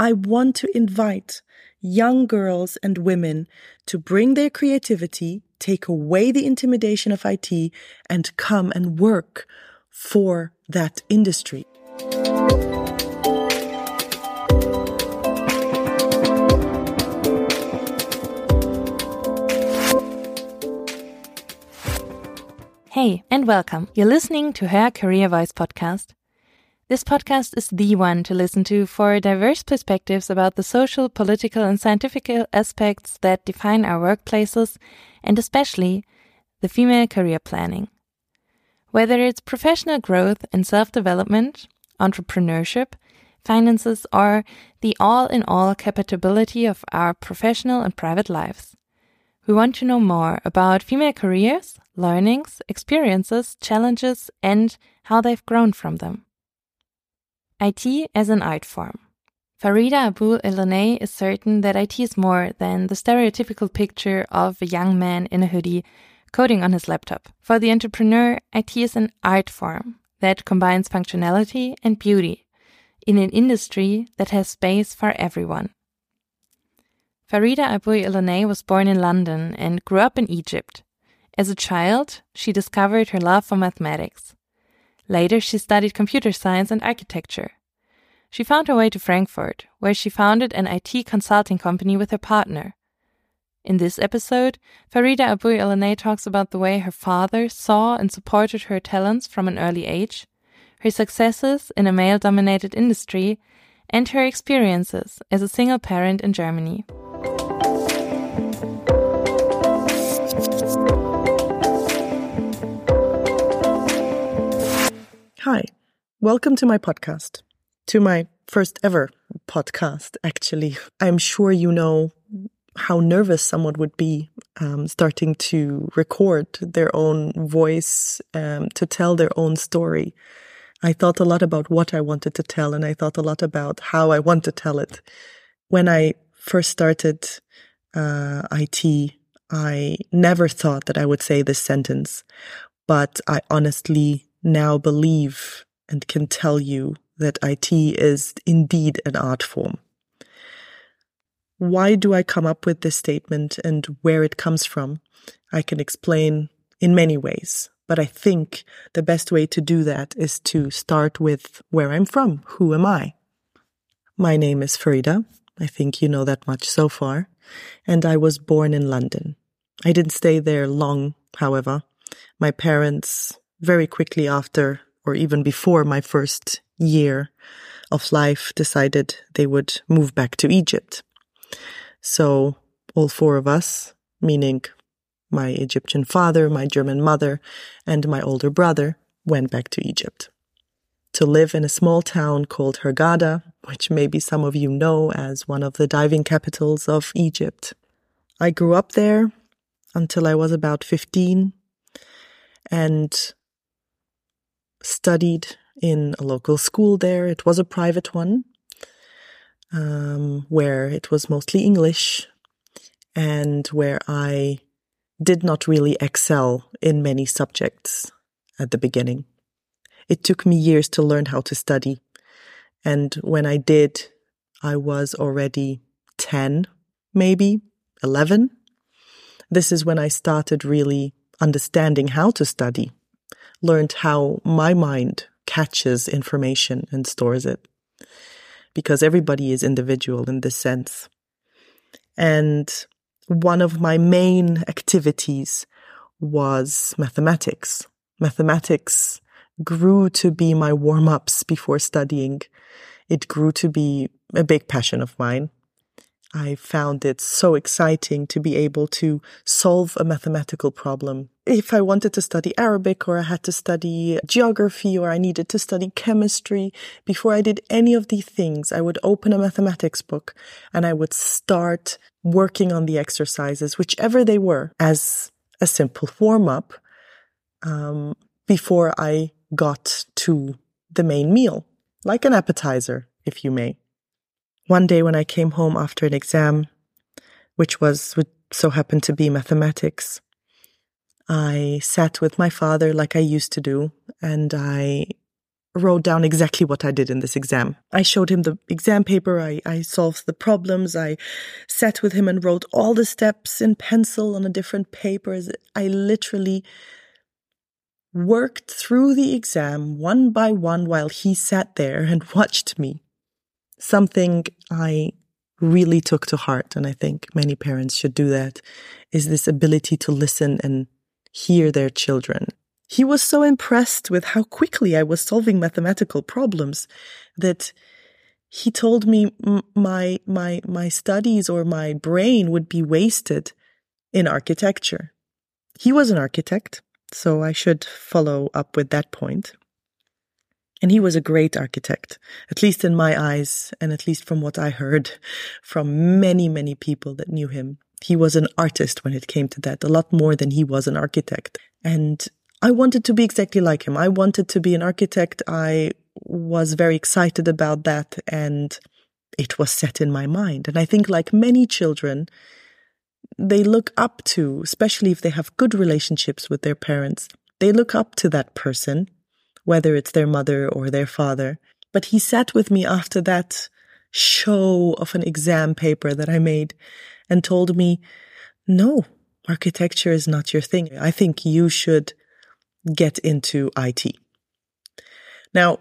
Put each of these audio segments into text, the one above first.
I want to invite young girls and women to bring their creativity, take away the intimidation of IT, and come and work for that industry. Hey, and welcome. You're listening to Her Career Voice podcast. This podcast is the one to listen to for diverse perspectives about the social, political, and scientific aspects that define our workplaces, and especially the female career planning. Whether it's professional growth and self development, entrepreneurship, finances, or the all in all compatibility of our professional and private lives. We want to know more about female careers, learnings, experiences, challenges, and how they've grown from them. IT as an art form. Farida Abou-Elenein is certain that IT is more than the stereotypical picture of a young man in a hoodie coding on his laptop. For the entrepreneur, IT is an art form that combines functionality and beauty in an industry that has space for everyone. Farida Abou-Elenein was born in London and grew up in Egypt. As a child, she discovered her love for mathematics. Later, she studied computer science and architecture. She found her way to Frankfurt, where she founded an IT consulting company with her partner. In this episode, Farida Abou-Elenein talks about the way her father saw and supported her talents from an early age, her successes in a male dominated industry, and her experiences as a single parent in Germany. Hi, welcome to my podcast, to my first ever podcast, actually. I'm sure you know how nervous someone would be um, starting to record their own voice, um, to tell their own story. I thought a lot about what I wanted to tell, and I thought a lot about how I want to tell it. When I first started uh, IT, I never thought that I would say this sentence, but I honestly now believe and can tell you that IT is indeed an art form. Why do I come up with this statement and where it comes from? I can explain in many ways, but I think the best way to do that is to start with where I'm from. Who am I? My name is Farida. I think you know that much so far. And I was born in London. I didn't stay there long, however. My parents very quickly after or even before my first year of life decided they would move back to Egypt. So all four of us, meaning my Egyptian father, my German mother, and my older brother, went back to Egypt to live in a small town called Hurghada, which maybe some of you know as one of the diving capitals of Egypt. I grew up there until I was about 15 and studied in a local school there. It was a private one, um, where it was mostly English and where I did not really excel in many subjects at the beginning. It took me years to learn how to study. And when I did, I was already 10, maybe 11. This is when I started really understanding how to study learned how my mind catches information and stores it. Because everybody is individual in this sense. And one of my main activities was mathematics. Mathematics grew to be my warm ups before studying. It grew to be a big passion of mine. I found it so exciting to be able to solve a mathematical problem. If I wanted to study Arabic or I had to study geography or I needed to study chemistry, before I did any of these things, I would open a mathematics book and I would start working on the exercises, whichever they were, as a simple warm up um, before I got to the main meal, like an appetizer, if you may. One day when I came home after an exam, which was, so happened to be mathematics, I sat with my father like I used to do, and I wrote down exactly what I did in this exam. I showed him the exam paper. I, I solved the problems. I sat with him and wrote all the steps in pencil on a different paper. I literally worked through the exam one by one while he sat there and watched me. Something I really took to heart, and I think many parents should do that, is this ability to listen and hear their children. He was so impressed with how quickly I was solving mathematical problems that he told me my my my studies or my brain would be wasted in architecture. He was an architect, so I should follow up with that point. And he was a great architect, at least in my eyes, and at least from what I heard from many, many people that knew him. He was an artist when it came to that, a lot more than he was an architect. And I wanted to be exactly like him. I wanted to be an architect. I was very excited about that and it was set in my mind. And I think like many children, they look up to, especially if they have good relationships with their parents, they look up to that person, whether it's their mother or their father. But he sat with me after that show of an exam paper that I made and told me, no, architecture is not your thing. I think you should get into IT. Now,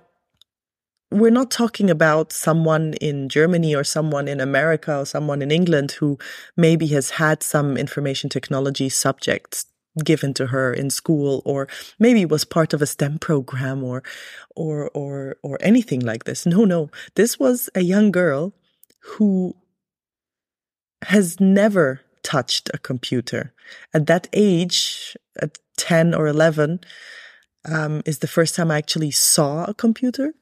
we're not talking about someone in Germany or someone in America or someone in England who maybe has had some information technology subjects given to her in school or maybe was part of a STEM program or or or or anything like this. No, no. This was a young girl who has never touched a computer. At that age, at 10 or 11, um, is the first time I actually saw a computer.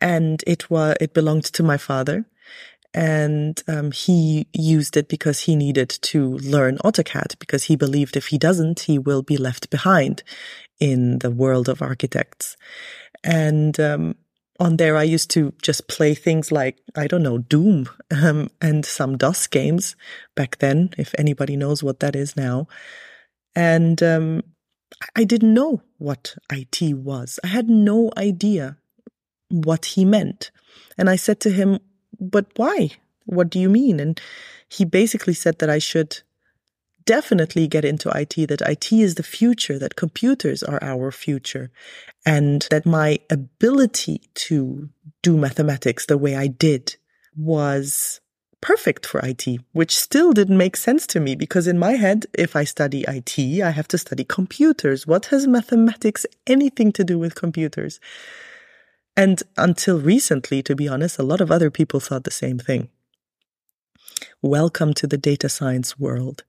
And it was, it belonged to my father. And um, he used it because he needed to learn AutoCAD because he believed if he doesn't, he will be left behind in the world of architects. And um, on there, I used to just play things like, I don't know, Doom um, and some DOS games back then, if anybody knows what that is now. And um, I didn't know what IT was. I had no idea what he meant. And I said to him, But why? What do you mean? And he basically said that I should definitely get into IT, that IT is the future, that computers are our future, and that my ability to do mathematics the way I did was perfect for IT, which still didn't make sense to me because in my head, if I study IT, I have to study computers. What has mathematics anything to do with computers? And until recently, to be honest, a lot of other people thought the same thing. Welcome to the data science world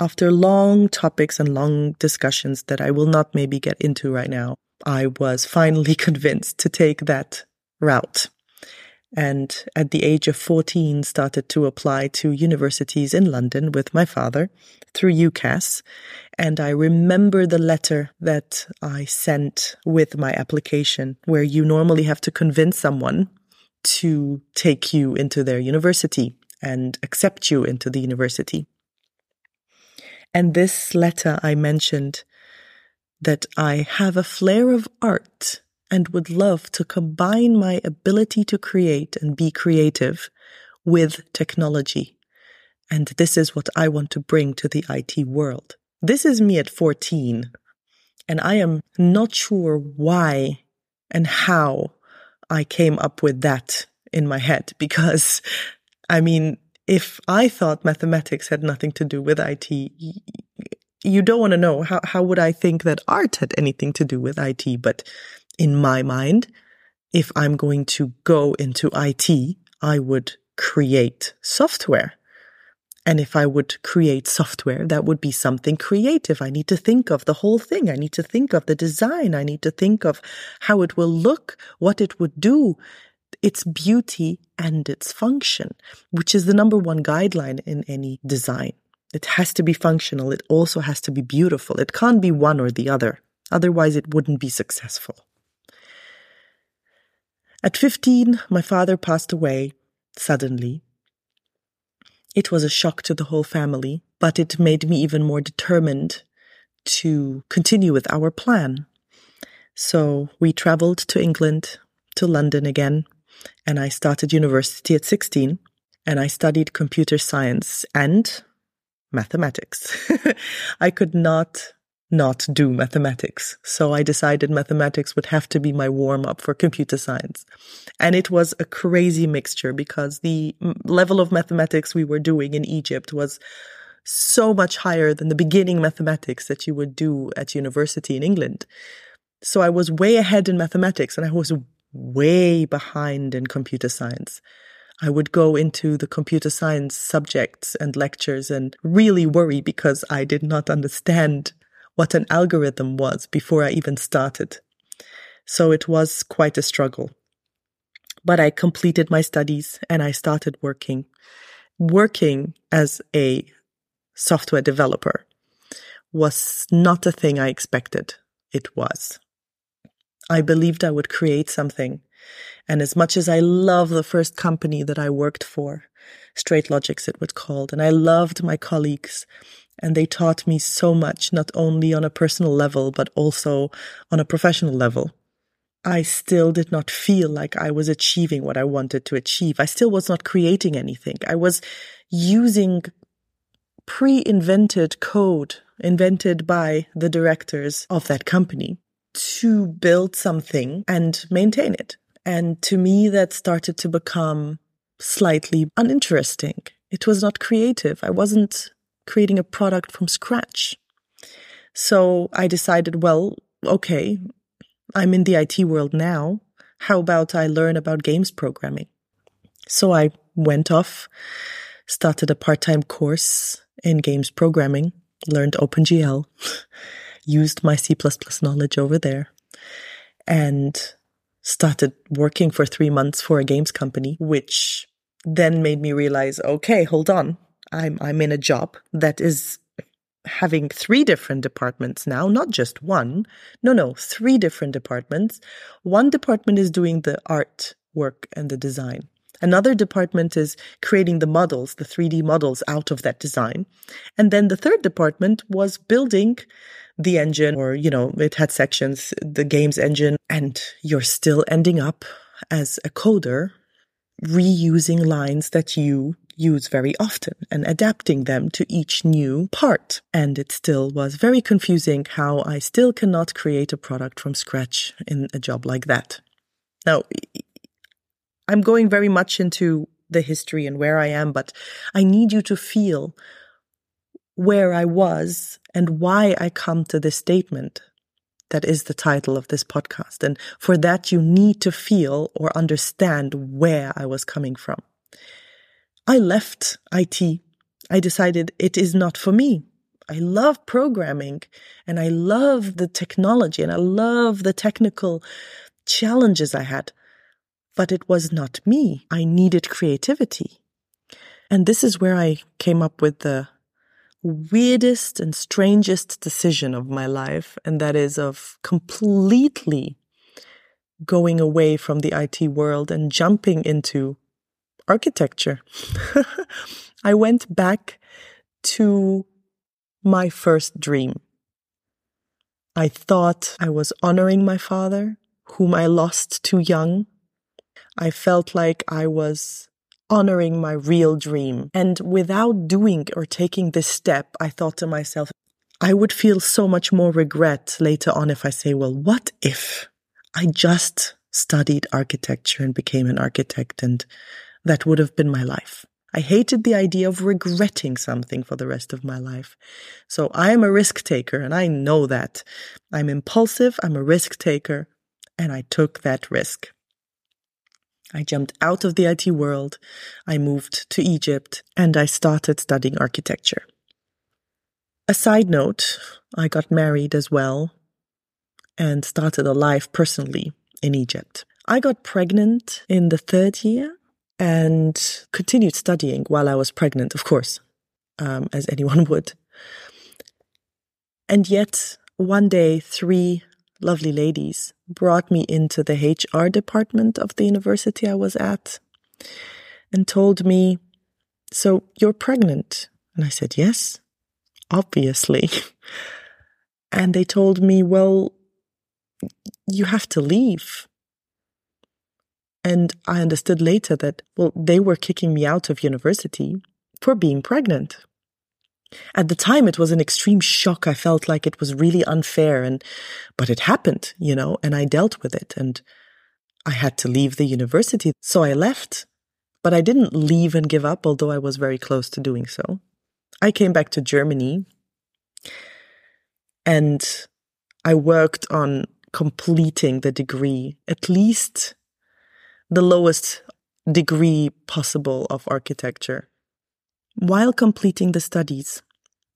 after long topics and long discussions that I will not maybe get into right now, I was finally convinced to take that route. And at the age of 14, started to apply to universities in London with my father through UCAS. And I remember the letter that I sent with my application, where you normally have to convince someone to take you into their university and accept you into the university. And this letter I mentioned that I have a flair of art and would love to combine my ability to create and be creative with technology. And this is what I want to bring to the IT world. This is me at 14. And I am not sure why and how I came up with that in my head because I mean, if I thought mathematics had nothing to do with IT, you don't want to know how, how would I think that art had anything to do with IT? But in my mind, if I'm going to go into IT, I would create software. And if I would create software, that would be something creative. I need to think of the whole thing. I need to think of the design. I need to think of how it will look, what it would do its beauty and its function, which is the number one guideline in any design. It has to be functional. It also has to be beautiful. It can't be one or the other. Otherwise, it wouldn't be successful. At 15, my father passed away suddenly. It was a shock to the whole family, but it made me even more determined to continue with our plan. So we traveled to England, to London again, and I started university at 16 and I studied computer science and mathematics. I could not not do mathematics. So I decided mathematics would have to be my warm up for computer science. And it was a crazy mixture because the mm, level of mathematics we were doing in Egypt was so much higher than the beginning mathematics that you would do at university in England. So I was way ahead in mathematics and I was way behind in computer science. I would go into the computer science subjects and lectures and really worry because I did not understand what an algorithm was before I even started. So it was quite a struggle. But I completed my studies and I started working. Working as a software developer was not a thing I expected. It was. I believed I would create something. And as much as I love the first company that I worked for, Straight Logics it was called, and I loved my colleagues and they taught me so much, not only on a personal level, but also on a professional level. I still did not feel like I was achieving what I wanted to achieve. I still was not creating anything. I was using pre invented code invented by the directors of that company to build something and maintain it. And to me, that started to become slightly uninteresting. It was not creative. I wasn't creating a product from scratch. So I decided, well, okay, I'm in the IT world now. How about I learn about games programming? So I went off, started a part time course in games programming, learned OpenGL, used my C knowledge over there, and started working for three months for a games company, which then made me realize, okay, hold on. I'm I'm in a job that is having three different departments now, not just one. No, no, three different departments. One department is doing the art work and the design. Another department is creating the models, the 3D models out of that design. And then the third department was building the engine or, you know, it had sections, the game's engine, and you're still ending up as a coder reusing lines that you use very often and adapting them to each new part. And it still was very confusing how I still cannot create a product from scratch in a job like that. Now, I'm going very much into the history and where I am, but I need you to feel where I was and why I come to this statement. That is the title of this podcast. And for that, you need to feel or understand where I was coming from. I left IT. I decided it is not for me. I love programming and I love the technology and I love the technical challenges I had. But it was not me. I needed creativity. And this is where I came up with the weirdest and strangest decision of my life. And that is of completely going away from the IT world and jumping into architecture. I went back to my first dream. I thought I was honoring my father, whom I lost too young. I felt like I was honoring my real dream. And without doing or taking this step, I thought to myself, I would feel so much more regret later on if I say, well, what if I just studied architecture and became an architect and that would have been my life. I hated the idea of regretting something for the rest of my life. So I am a risk taker and I know that. I'm impulsive, I'm a risk taker, and I took that risk. I jumped out of the IT world, I moved to Egypt, and I started studying architecture. A side note, I got married as well and started a life personally in Egypt. I got pregnant in the third year and continued studying while I was pregnant, of course, um, as anyone would. And yet, one day, three lovely ladies brought me into the HR department of the university I was at and told me, So you're pregnant? And I said, Yes, obviously. and they told me, Well, you have to leave. And I understood later that, well, they were kicking me out of university for being pregnant. At the time, it was an extreme shock. I felt like it was really unfair and, but it happened, you know, and I dealt with it and I had to leave the university. So I left, but I didn't leave and give up, although I was very close to doing so. I came back to Germany and I worked on completing the degree, at least the lowest degree possible of architecture. While completing the studies,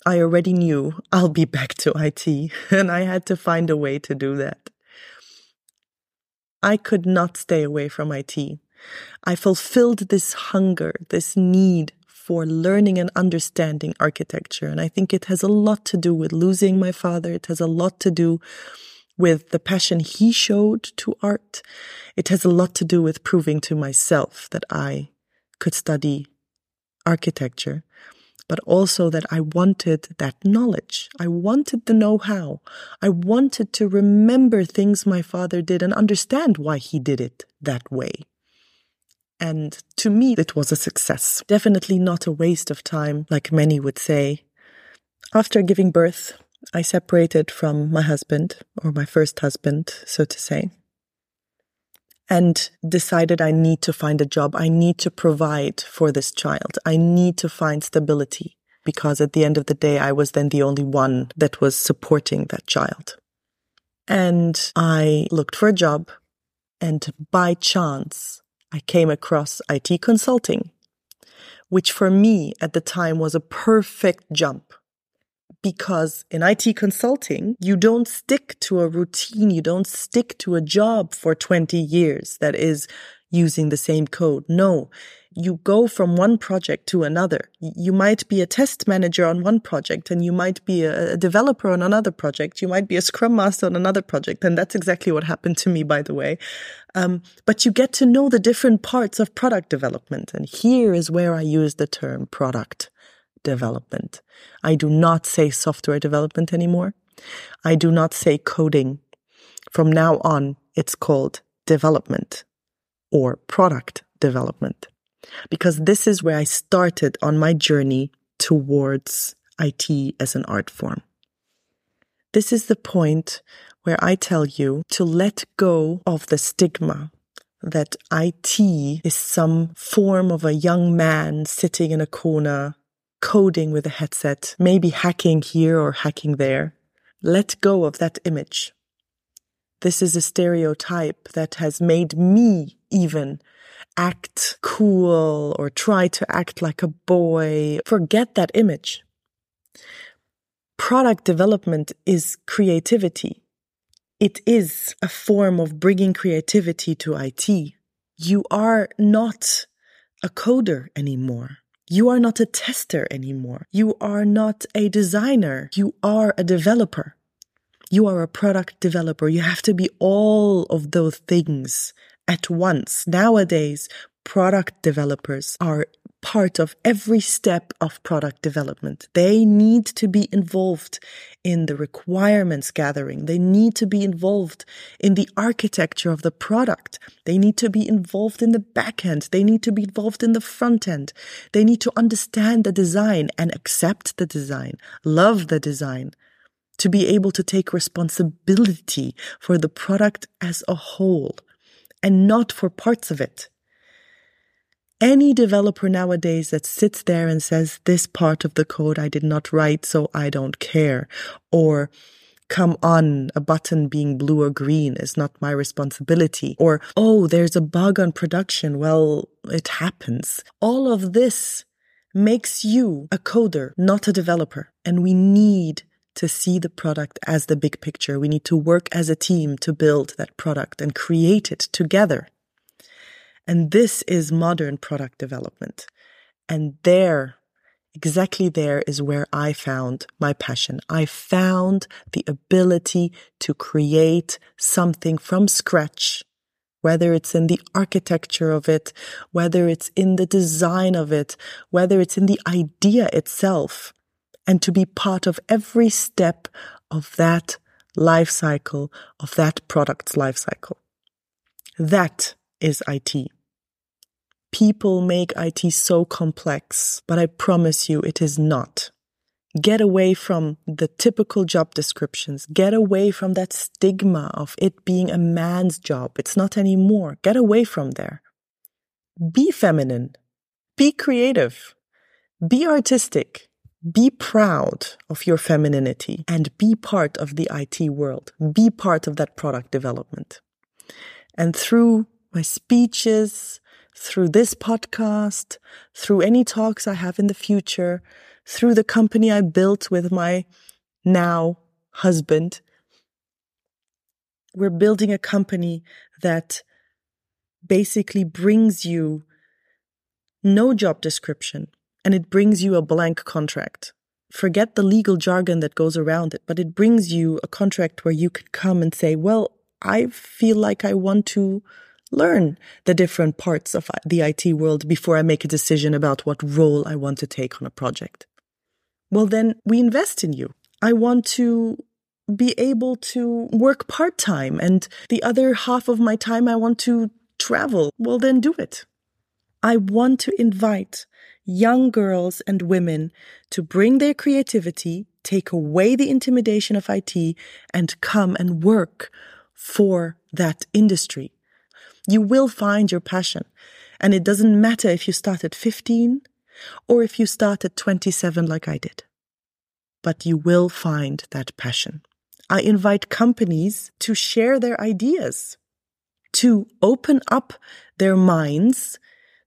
I already knew I'll be back to IT and I had to find a way to do that. I could not stay away from IT. I fulfilled this hunger, this need for learning and understanding architecture. And I think it has a lot to do with losing my father. It has a lot to do with the passion he showed to art. It has a lot to do with proving to myself that I could study architecture, but also that I wanted that knowledge. I wanted the know how. I wanted to remember things my father did and understand why he did it that way. And to me, it was a success. Definitely not a waste of time, like many would say. After giving birth, I separated from my husband, or my first husband, so to say, and decided I need to find a job. I need to provide for this child. I need to find stability because at the end of the day, I was then the only one that was supporting that child. And I looked for a job and by chance, I came across IT consulting, which for me at the time was a perfect jump because in IT consulting, you don't stick to a routine. You don't stick to a job for 20 years that is using the same code. No, you go from one project to another. You might be a test manager on one project and you might be a, developer on another project. You might be a scrum master on another project. And that's exactly what happened to me, by the way. Um, but you get to know the different parts of product development. And here is where I use the term product development. I do not say software development anymore. I do not say coding. From now on, it's called development or product development because this is where I started on my journey towards IT as an art form. This is the point where I tell you to let go of the stigma that IT is some form of a young man sitting in a corner coding with a headset, maybe hacking here or hacking there. Let go of that image. This is a stereotype that has made me even act cool or try to act like a boy. Forget that image. Product development is creativity. It is a form of bringing creativity to IT. You are not a coder anymore. You are not a tester anymore. You are not a designer. You are a developer. You are a product developer. You have to be all of those things at once. Nowadays, product developers are part of every step of product development. They need to be involved in the requirements gathering. They need to be involved in the architecture of the product. They need to be involved in the back end. They need to be involved in the front end. They need to understand the design and accept the design, love the design, to be able to take responsibility for the product as a whole and not for parts of it any developer nowadays that sits there and says, this part of the code I did not write, so I don't care, or come on, a button being blue or green is not my responsibility, or oh, there's a bug on production. Well, it happens. All of this makes you a coder, not a developer. And we need to see the product as the big picture. We need to work as a team to build that product and create it together. And this is modern product development. And there, exactly there is where I found my passion. I found the ability to create something from scratch, whether it's in the architecture of it, whether it's in the design of it, whether it's in the idea itself, and to be part of every step of that life cycle of that product's life cycle. That is IT. People make IT so complex, but I promise you it is not. Get away from the typical job descriptions. Get away from that stigma of it being a man's job. It's not anymore. Get away from there. Be feminine. Be creative. Be artistic. Be proud of your femininity and be part of the IT world. Be part of that product development. And through my speeches, through this podcast, through any talks I have in the future, through the company I built with my now husband, we're building a company that basically brings you no job description and it brings you a blank contract. Forget the legal jargon that goes around it, but it brings you a contract where you can come and say, well, I feel like I want to learn the different parts of the IT world before I make a decision about what role I want to take on a project. Well, then we invest in you. I want to be able to work part time and the other half of my time I want to travel. Well, then do it. I want to invite young girls and women to bring their creativity, take away the intimidation of IT, and come and work for that industry. You will find your passion. And it doesn't matter if you start at 15 or if you start at 27 like I did. But you will find that passion. I invite companies to share their ideas, to open up their minds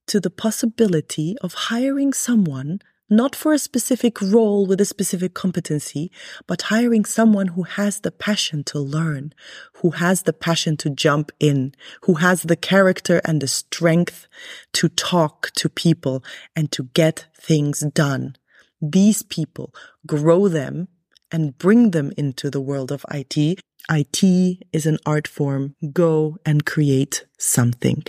to the possibility of hiring someone not for a specific role with a specific competency, but hiring someone who has the passion to learn, who has the passion to jump in, who has the character and the strength to talk to people and to get things done. These people grow them and bring them into the world of IT. IT is an art form. Go and create something.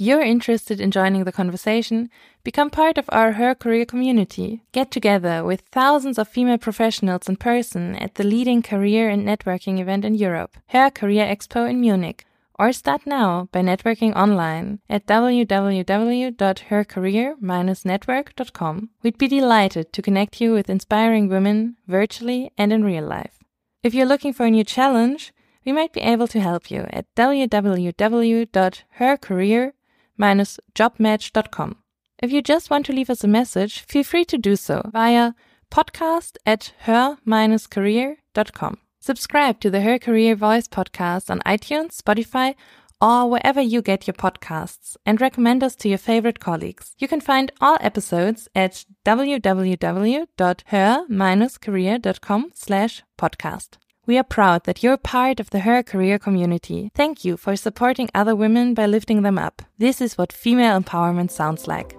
If you're interested in joining the conversation, become part of our Her Career community. Get together with thousands of female professionals in person at the leading career and networking event in Europe, Her Career Expo in Munich. Or start now by networking online at www.hercareer-network.com. We'd be delighted to connect you with inspiring women virtually and in real life. If you're looking for a new challenge, we might be able to help you at www.hercareer jobmatch.com. If you just want to leave us a message, feel free to do so via podcast at her-career.com. Subscribe to the Her Career Voice podcast on iTunes, Spotify, or wherever you get your podcasts and recommend us to your favorite colleagues. You can find all episodes at www.her-career.com slash podcast. We are proud that you're part of the Her Career community. Thank you for supporting other women by lifting them up. This is what female empowerment sounds like.